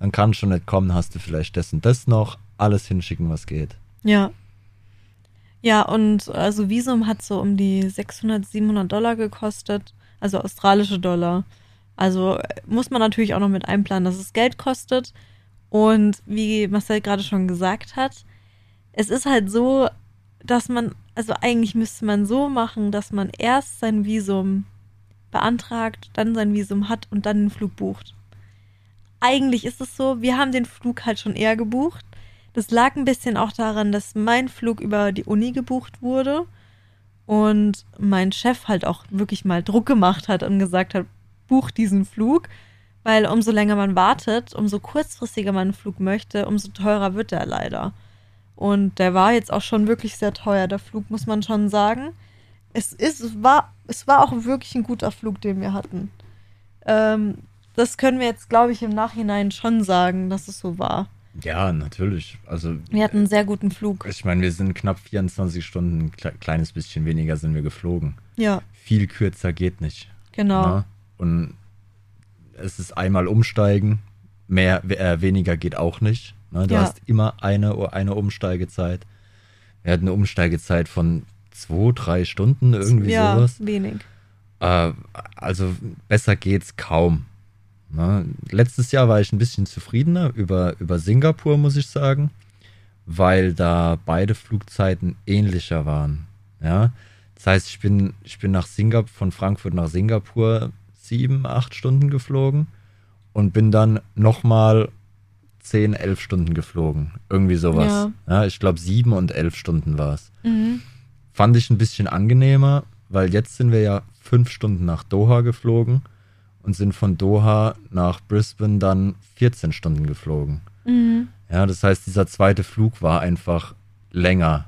B: Dann kann schon nicht kommen, hast du vielleicht das und das noch. Alles hinschicken, was geht.
A: Ja. Ja, und also Visum hat so um die 600, 700 Dollar gekostet, also australische Dollar. Also äh, muss man natürlich auch noch mit einplanen, dass es Geld kostet. Und wie Marcel gerade schon gesagt hat, es ist halt so, dass man, also eigentlich müsste man so machen, dass man erst sein Visum beantragt, dann sein Visum hat und dann den Flug bucht. Eigentlich ist es so, wir haben den Flug halt schon eher gebucht. Das lag ein bisschen auch daran, dass mein Flug über die Uni gebucht wurde und mein Chef halt auch wirklich mal Druck gemacht hat und gesagt hat, buch diesen Flug, weil umso länger man wartet, umso kurzfristiger man einen Flug möchte, umso teurer wird er leider. Und der war jetzt auch schon wirklich sehr teuer, der Flug, muss man schon sagen. Es ist, es war, es war auch wirklich ein guter Flug, den wir hatten. Ähm, das können wir jetzt, glaube ich, im Nachhinein schon sagen, dass es so war.
B: Ja, natürlich. Also,
A: Wir hatten einen sehr guten Flug.
B: ich meine, wir sind knapp 24 Stunden, ein kle- kleines bisschen weniger sind wir geflogen.
A: Ja,
B: Viel kürzer geht nicht.
A: genau.
B: Ne? Und es ist einmal umsteigen, mehr, äh, weniger geht auch nicht. Ne? Du
A: Ja.
B: hast immer eine, eine Umsteigezeit. Wir hatten eine Umsteigezeit von zwei, drei Stunden, irgendwie
A: ja,
B: sowas.
A: wenig.
B: Äh, also besser geht's kaum. Ne? Letztes Jahr war ich ein bisschen zufriedener über, über Singapur, muss ich sagen, weil da beide Flugzeiten ähnlicher waren. Ja? Das heißt, ich bin, ich bin nach Singapur, von Frankfurt nach Singapur sieben, acht Stunden geflogen und bin dann nochmal zehn, elf Stunden geflogen. Irgendwie sowas.
A: Ja.
B: Ja, ich glaube, sieben und elf Stunden war es
A: Mhm.
B: fand ich ein bisschen angenehmer, weil jetzt sind wir ja fünf Stunden nach Doha geflogen und sind von Doha nach Brisbane dann 14 Stunden geflogen.
A: Mhm.
B: Ja, das heißt, dieser zweite Flug war einfach länger.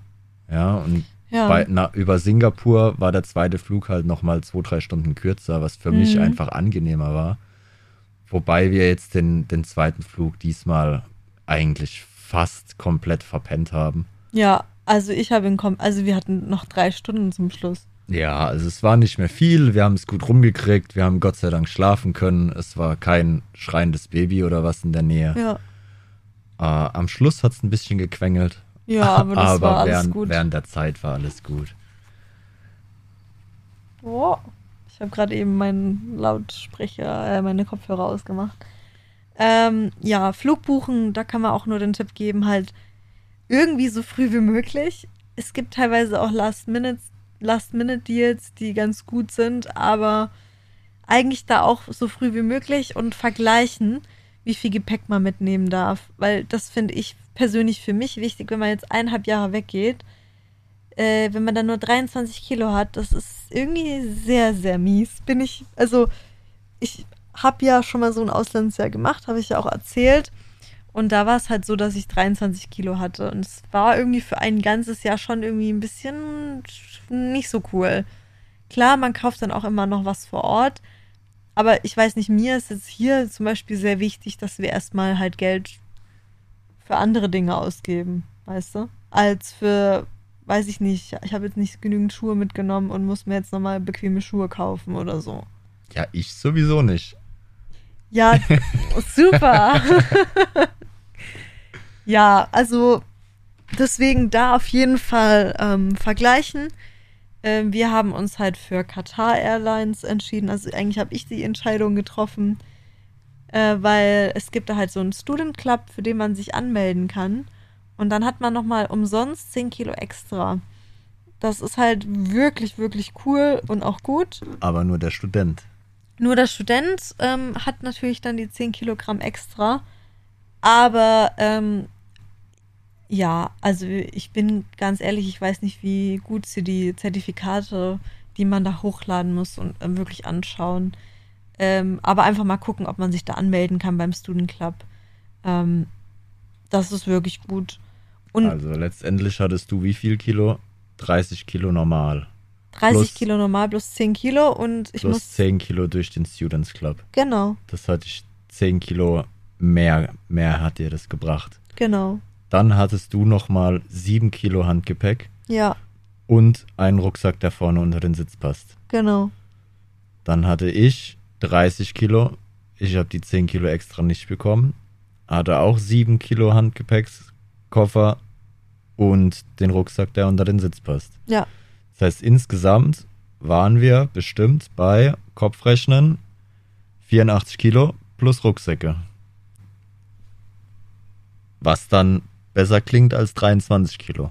B: Ja, und
A: Ja.
B: bei, na, über Singapur war der zweite Flug halt nochmal zwei, drei Stunden kürzer, was für mich
A: Mhm.
B: einfach angenehmer war. Wobei wir jetzt den, den zweiten Flug diesmal eigentlich fast komplett verpennt haben.
A: ja, also ich habe ihn also wir hatten noch drei Stunden zum Schluss.
B: Ja, also es war nicht mehr viel. Wir haben es gut rumgekriegt. Wir haben Gott sei Dank schlafen können. Es war kein schreiendes Baby oder was in der Nähe.
A: Ja,
B: Äh, am Schluss hat es ein bisschen gequengelt.
A: ja aber das war alles
B: während,
A: gut.
B: während der Zeit war alles gut.
A: Oh, ich habe gerade eben meinen Lautsprecher, äh, meine Kopfhörer ausgemacht. Ähm, ja, Flug buchen, da kann man auch nur den Tipp geben, halt irgendwie so früh wie möglich. Es gibt teilweise auch Last-Minute Last-Minute-Deals, die ganz gut sind, aber eigentlich da auch so früh wie möglich und vergleichen, wie viel Gepäck man mitnehmen darf. Weil das finde ich persönlich für mich wichtig, wenn man jetzt eineinhalb Jahre weggeht, äh, wenn man dann nur 23 Kilo hat, das ist irgendwie sehr, sehr mies. Bin ich, also ich habe ja schon mal so ein Auslandsjahr gemacht, habe ich ja auch erzählt. Und da war es halt so, dass ich 23 Kilo hatte. Und es war irgendwie für ein ganzes Jahr schon irgendwie ein bisschen nicht so cool. Klar, man kauft dann auch immer noch was vor Ort. Aber ich weiß nicht, mir ist jetzt hier zum Beispiel sehr wichtig, dass wir erstmal halt Geld für andere Dinge ausgeben, weißt du? Als für, weiß ich nicht, ich habe jetzt nicht genügend Schuhe mitgenommen und muss mir jetzt nochmal bequeme Schuhe kaufen oder so.
B: Ja, ich sowieso nicht.
A: Ja, super. ja, also deswegen da auf jeden Fall ähm, vergleichen. Ähm, wir haben uns halt für Qatar Airlines entschieden. Also eigentlich habe ich die Entscheidung getroffen, äh, weil es gibt da halt so einen Student Club, für den man sich anmelden kann. Und dann hat man nochmal umsonst 10 Kilo extra. Das ist halt wirklich, wirklich cool und auch gut.
B: Aber nur der Student.
A: Nur der Student ähm, hat natürlich dann die 10 Kilogramm extra. Aber ähm, ja, also ich bin ganz ehrlich, ich weiß nicht, wie gut sie die Zertifikate, die man da hochladen muss und ähm, wirklich anschauen, Ähm, aber einfach mal gucken, ob man sich da anmelden kann beim Student Club. Ähm, das ist wirklich gut. Und
B: also letztendlich hattest du wie viel Kilo? 30 Kilo normal.
A: 30
B: plus-
A: Kilo normal plus 10 Kilo und ich
B: plus
A: muss.
B: 10 Kilo durch den Students Club.
A: Genau,
B: Das hatte ich 10 Kilo mehr, mehr hat dir das gebracht.
A: genau.
B: Dann hattest du nochmal 7 Kilo Handgepäck
A: Ja,
B: und einen Rucksack, der vorne unter den Sitz passt.
A: genau.
B: Dann hatte ich 30 Kilo. Ich habe die 10 Kilo extra nicht bekommen. Hatte auch 7 Kilo Handgepäckskoffer und den Rucksack, der unter den Sitz passt.
A: Ja,
B: Das heißt, insgesamt waren wir bestimmt bei Kopfrechnen 84 Kilo plus Rucksäcke. Was dann besser klingt als 23 Kilo.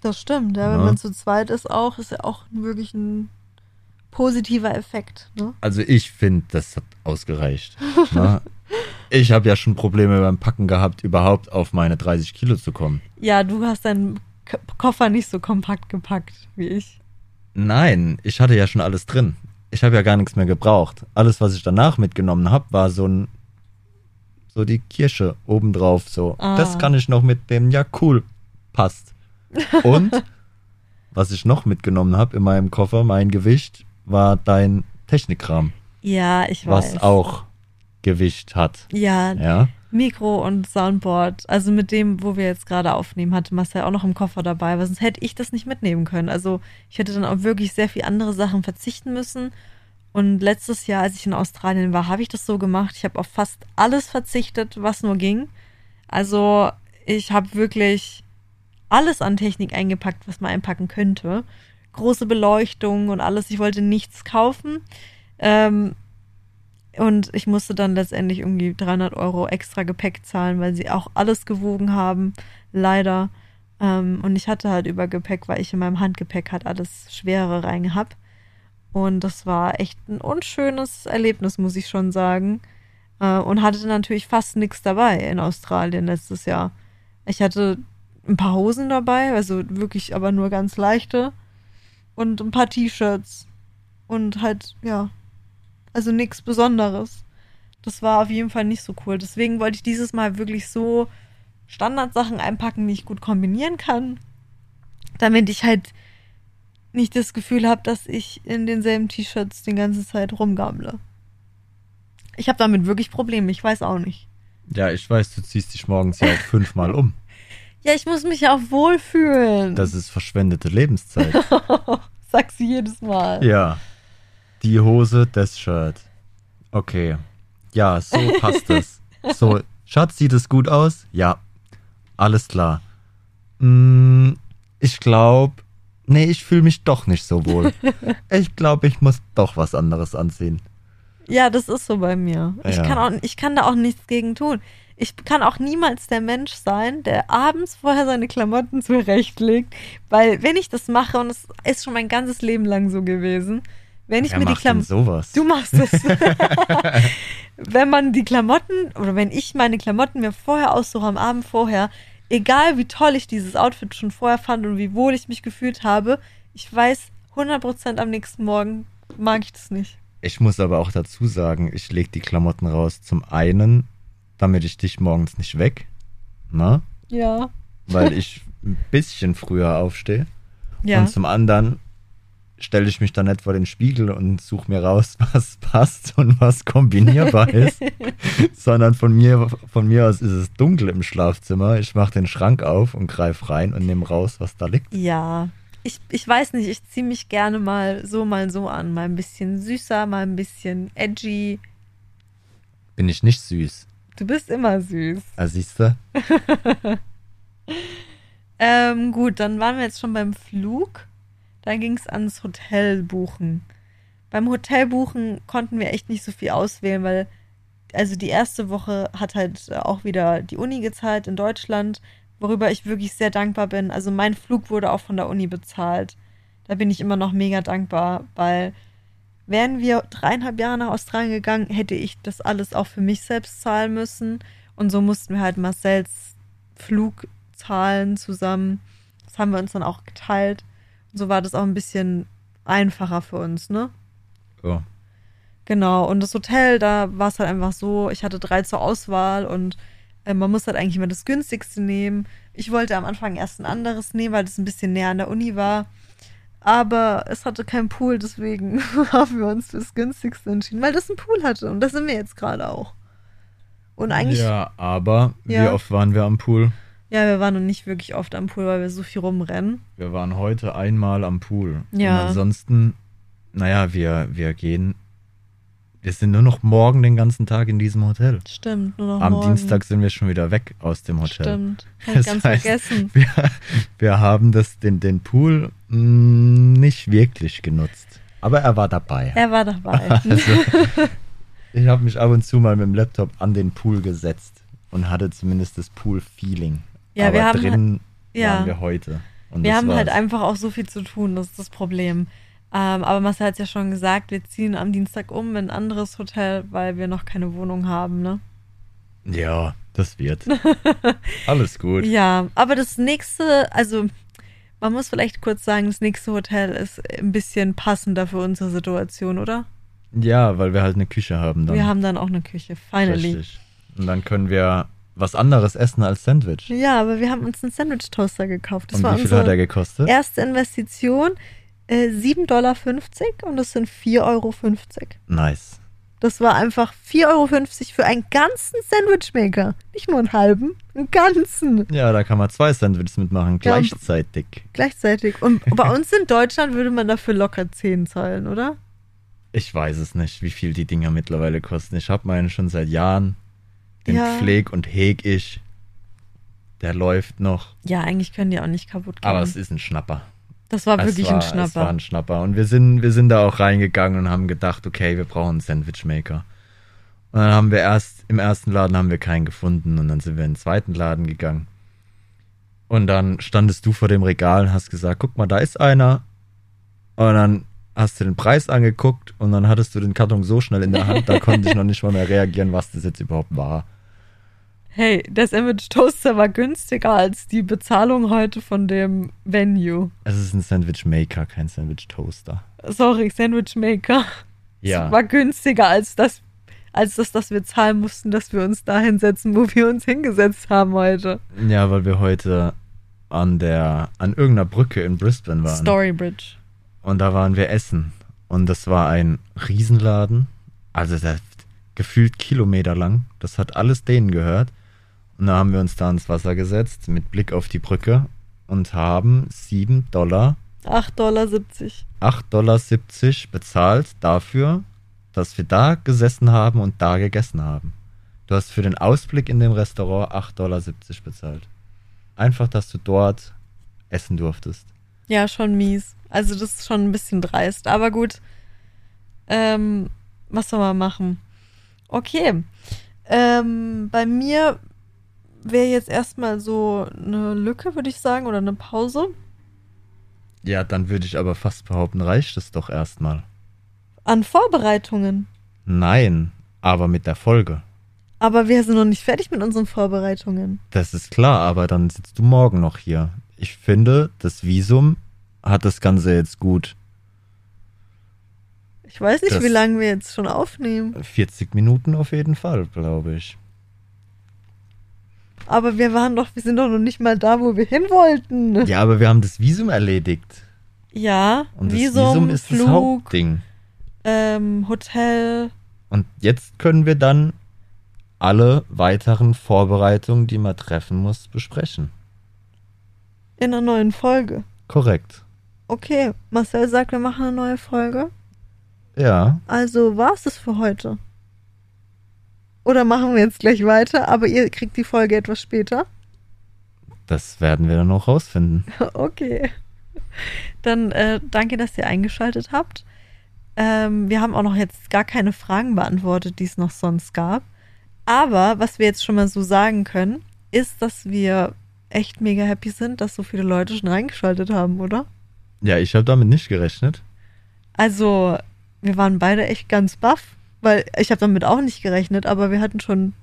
A: das stimmt. Ja, wenn
B: Ja.
A: man zu zweit ist, auch, ist ja auch wirklich ein positiver Effekt. Ne?
B: Also ich finde, das hat ausgereicht. ne? Ich habe ja schon Probleme beim Packen gehabt, überhaupt auf meine 30 Kilo zu kommen.
A: Ja, du hast deinen K Koffer nicht so kompakt gepackt wie ich.
B: Nein, ich hatte ja schon alles drin. Ich habe ja gar nichts mehr gebraucht. Alles, was ich danach mitgenommen habe, war so ein so die Kirsche obendrauf. So,
A: Ah.
B: das kann ich noch mitnehmen. Ja, cool, passt. Und was ich noch mitgenommen habe in meinem Koffer, mein Gewicht, war dein Technikkram,
A: Ja, ich weiß.
B: was auch Gewicht hat.
A: Ja,
B: Ja,
A: Mikro und Soundboard. Also mit dem, wo wir jetzt gerade aufnehmen, hatte Marcel auch noch im Koffer dabei, weil sonst hätte ich das nicht mitnehmen können. Also ich hätte dann auch wirklich sehr viel andere Sachen verzichten müssen. Und letztes Jahr, als ich in Australien war, habe ich das so gemacht. Ich habe auf fast alles verzichtet, was nur ging. Also ich habe wirklich alles an Technik eingepackt, was man einpacken könnte. Große Beleuchtung und alles. Ich wollte nichts kaufen. Ähm, und ich musste dann letztendlich irgendwie 300 Euro extra Gepäck zahlen, weil sie auch alles gewogen haben. Leider. Ähm, und ich hatte halt über Gepäck, weil ich in meinem Handgepäck halt alles Schwere reingehab. Und das war echt ein unschönes Erlebnis, muss ich schon sagen. Äh, und hatte natürlich fast nichts dabei in Australien letztes Jahr. Ich hatte ein paar Hosen dabei, also wirklich aber nur ganz leichte. Und ein paar T-Shirts. Und halt, ja, also nichts Besonderes. Das war auf jeden Fall nicht so cool. Deswegen wollte ich dieses Mal wirklich so Standardsachen einpacken, die ich gut kombinieren kann. Damit ich halt nicht das Gefühl habe, dass ich in denselben T-Shirts die ganze Zeit rumgammle. Ich habe damit wirklich Probleme, ich weiß auch nicht.
B: ja, ich weiß, du ziehst dich morgens ja auch fünfmal um.
A: Ja, ich muss mich ja auch wohlfühlen.
B: Das ist verschwendete Lebenszeit.
A: Sagst du jedes Mal.
B: Ja. Die Hose, das Shirt. Okay. Ja, so passt es. So, Schatz, sieht es gut aus? Ja. Alles klar. Mm, ich glaube, nee, ich fühle mich doch nicht so wohl. Ich glaube, ich muss doch was anderes anziehen.
A: Ja, das ist so bei mir. Ich,
B: Ja.
A: kann auch, ich kann da auch nichts gegen tun. Ich kann auch niemals der Mensch sein, der abends vorher seine Klamotten zurechtlegt, weil wenn ich das mache, und es ist schon mein ganzes Leben lang so gewesen, wenn ich
B: Wer
A: mir die Klamotten...
B: sowas?
A: Du machst es. wenn man die Klamotten, oder wenn ich meine Klamotten mir vorher aussuche, am Abend vorher, egal wie toll ich dieses Outfit schon vorher fand und wie wohl ich mich gefühlt habe, ich weiß 100% am nächsten Morgen mag ich das nicht.
B: Ich muss aber auch dazu sagen, ich lege die Klamotten raus. Zum einen, damit ich dich morgens nicht weg, ne?
A: Ja.
B: Weil ich ein bisschen früher aufstehe.
A: Ja.
B: Und zum anderen stelle ich mich dann nicht vor den Spiegel und suche mir raus, was passt und was kombinierbar ist, sondern von mir, von mir aus ist es dunkel im Schlafzimmer. Ich mache den Schrank auf und greife rein und nehme raus, was da liegt.
A: Ja. Ich, ich weiß nicht, ich ziehe mich gerne mal so, mal so an. Mal ein bisschen süßer, mal ein bisschen edgy.
B: Bin ich nicht süß.
A: Du bist immer süß.
B: Ah, siehst du?
A: Ähm, gut, dann waren wir jetzt schon beim Flug. Dann ging es ans Hotel buchen. Beim Hotel buchen konnten wir echt nicht so viel auswählen, weil also die erste Woche hat halt auch wieder die Uni gezahlt in Deutschland, worüber ich wirklich sehr dankbar bin. Also mein Flug wurde auch von der Uni bezahlt. Da bin ich immer noch mega dankbar, weil wären wir dreieinhalb Jahre nach Australien gegangen, hätte ich das alles auch für mich selbst zahlen müssen. Und so mussten wir halt Marcells Flug zahlen zusammen. Das haben wir uns dann auch geteilt. So war das auch ein bisschen einfacher für uns, ne?
B: Ja.
A: Genau, und das Hotel, da war es halt einfach so, ich hatte drei zur Auswahl und äh, man muss halt eigentlich immer das günstigste nehmen. Ich wollte am Anfang erst ein anderes nehmen, weil das ein bisschen näher an der Uni war. Aber es hatte keinen Pool, deswegen haben wir uns das günstigste entschieden, weil das einen Pool hatte. Und das sind wir jetzt gerade auch. Und eigentlich.
B: Ja, aber
A: Ja.
B: wie oft waren wir am Pool?
A: Ja, wir waren noch nicht wirklich oft am Pool, weil wir so viel rumrennen.
B: Wir waren heute einmal am Pool.
A: Ja.
B: Und ansonsten, naja, wir, wir gehen. Wir sind nur noch morgen den ganzen Tag in diesem Hotel.
A: Stimmt, nur noch
B: Am
A: morgen.
B: Dienstag sind wir schon wieder weg aus dem Hotel.
A: Stimmt. Hab ich
B: Das
A: ganz
B: heißt,
A: vergessen.
B: Wir, wir haben das, den, den Pool mh, nicht wirklich genutzt. Aber er war dabei.
A: Er war dabei.
B: Also, ich habe mich ab und zu mal mit dem Laptop an den Pool gesetzt und hatte zumindest das Pool-Feeling.
A: Ja,
B: Aber
A: wir haben
B: drin
A: ja.
B: waren wir heute. Und
A: Wir haben halt
B: war's.
A: einfach auch so viel zu tun, das ist das Problem. Ähm, aber Marcel hat ja schon gesagt, wir ziehen am Dienstag um in ein anderes Hotel, weil wir noch keine Wohnung haben, ne?
B: Ja, das wird. Alles gut.
A: Ja, aber das nächste, also man muss vielleicht kurz sagen, das nächste Hotel ist ein bisschen passender für unsere Situation, oder?
B: Ja, weil wir halt eine Küche haben dann.
A: Wir haben dann auch eine Küche, finally.
B: Richtig. Und dann können wir was anderes essen als Sandwich.
A: Ja, aber wir haben uns einen Sandwich-Toaster gekauft. Das
B: und
A: war
B: wie viel hat er
A: unsere
B: gekostet?
A: erste Investition. Äh, 7,50 Dollar und das sind 4,50 Euro.
B: Nice.
A: Das war einfach 4,50 Euro für einen ganzen Sandwichmaker. Nicht nur einen halben, einen ganzen.
B: Ja, da kann man zwei Sandwiches mitmachen,
A: Ja.
B: gleichzeitig.
A: Gleichzeitig. Und bei uns in Deutschland würde man dafür locker 10 zahlen, oder?
B: Ich weiß es nicht, wie viel die Dinger mittlerweile kosten. Ich habe meinen schon seit Jahren. Den
A: Ja.
B: pfleg und heg ich. Der läuft noch.
A: Ja, eigentlich können die auch nicht kaputt gehen.
B: Aber es ist ein Schnapper.
A: das war
B: Es
A: wirklich
B: war,
A: ein
B: Es war
A: Schnapper.
B: ein Schnapper. Und wir sind, wir sind da auch reingegangen und haben gedacht, okay, wir brauchen einen Sandwichmaker. Und dann haben wir erst, im ersten Laden haben wir keinen gefunden und dann sind wir in den zweiten Laden gegangen. Und dann standest du vor dem Regal und hast gesagt, guck mal, da ist einer. Und dann hast du den Preis angeguckt und dann hattest du den Karton so schnell in der Hand, da konnte ich noch nicht mal mehr reagieren, was das jetzt überhaupt war.
A: Hey, der Sandwich Toaster war günstiger als die Bezahlung heute von dem Venue.
B: Es ist ein Sandwichmaker, kein Sandwich-Toaster.
A: Sorry, Sandwich Maker.
B: Ja.
A: Es war günstiger als das, als das, dass wir zahlen mussten, dass wir uns da hinsetzen, wo wir uns hingesetzt haben heute.
B: Ja, weil wir heute an der, an irgendeiner Brücke in Brisbane waren.
A: Storybridge.
B: Und da waren wir essen. Und das war ein Riesenladen. Also der gefühlt Kilometer lang. Das hat alles denen gehört. Und da haben wir uns da ans Wasser gesetzt mit Blick auf die Brücke und haben 7 Dollar,
A: 8,70 Dollar.
B: 8,70 Dollar bezahlt dafür, dass wir da gesessen haben und da gegessen haben. Du hast für den Ausblick in dem Restaurant 8,70 Dollar bezahlt. Einfach, dass du dort essen durftest.
A: Ja, schon mies. Also das ist schon ein bisschen dreist. Aber gut. Ähm, was soll man machen? Okay. Ähm, bei mir wäre jetzt erstmal so eine Lücke, würde ich sagen, oder eine Pause.
B: Ja, dann würde ich aber fast behaupten, reicht es doch erstmal.
A: An Vorbereitungen.
B: Nein, aber mit der Folge.
A: Aber wir sind noch nicht fertig mit unseren Vorbereitungen.
B: Das ist klar, aber dann sitzt du morgen noch hier. Ich finde, das Visum hat das Ganze jetzt gut
A: Ich weiß nicht,
B: Das-
A: wie lange wir jetzt schon aufnehmen.
B: 40 Minuten auf jeden Fall, glaube ich.
A: Aber wir waren doch, wir sind doch noch nicht mal da, wo wir hin wollten.
B: Ja, aber wir haben das Visum erledigt.
A: Ja,
B: Und das
A: Visum,
B: Visum ist das
A: Flug,
B: Hauptding.
A: ähm, Hotel.
B: Und jetzt können wir dann alle weiteren Vorbereitungen, die man treffen muss, besprechen.
A: In einer neuen Folge.
B: Korrekt.
A: Okay, Marcel sagt, wir machen eine neue Folge.
B: Ja.
A: Also war es das für heute. Oder machen wir jetzt gleich weiter, aber ihr kriegt die Folge etwas später.
B: Das werden wir dann noch rausfinden.
A: Okay. Dann äh, danke, dass ihr eingeschaltet habt. Ähm, wir haben auch noch jetzt gar keine Fragen beantwortet, die es noch sonst gab. Aber was wir jetzt schon mal so sagen können, ist, dass wir echt mega happy sind, dass so viele Leute schon reingeschaltet haben, oder?
B: Ja, ich habe damit nicht gerechnet.
A: Also, wir waren beide echt ganz baff, weil ich habe damit auch nicht gerechnet, aber wir hatten schon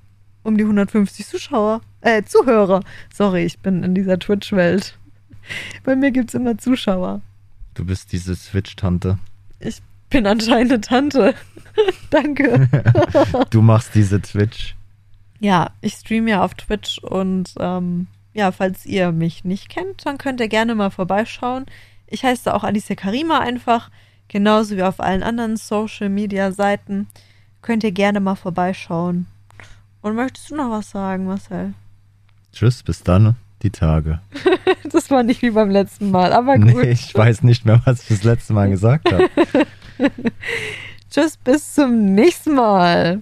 A: um die 150 Zuschauer, äh, Zuhörer. Sorry, ich bin in dieser Twitch-Welt. Bei mir gibt's immer Zuschauer.
B: Du bist diese Switch-Tante.
A: Ich bin anscheinend eine Tante. Danke.
B: Du machst diese Twitch.
A: Ja, ich streame ja auf Twitch und ähm, ja, falls ihr mich nicht kennt, dann könnt ihr gerne mal vorbeischauen. Ich heiße auch Alicia Karima einfach, genauso wie auf allen anderen Social Media Seiten. Könnt ihr gerne mal vorbeischauen. Und möchtest du noch was sagen, Marcel?
B: Tschüss, bis dann, die Tage.
A: Das war nicht wie beim letzten Mal, aber gut.
B: Nee, ich weiß nicht mehr, was ich das letzte Mal gesagt habe.
A: Tschüss, bis zum nächsten Mal.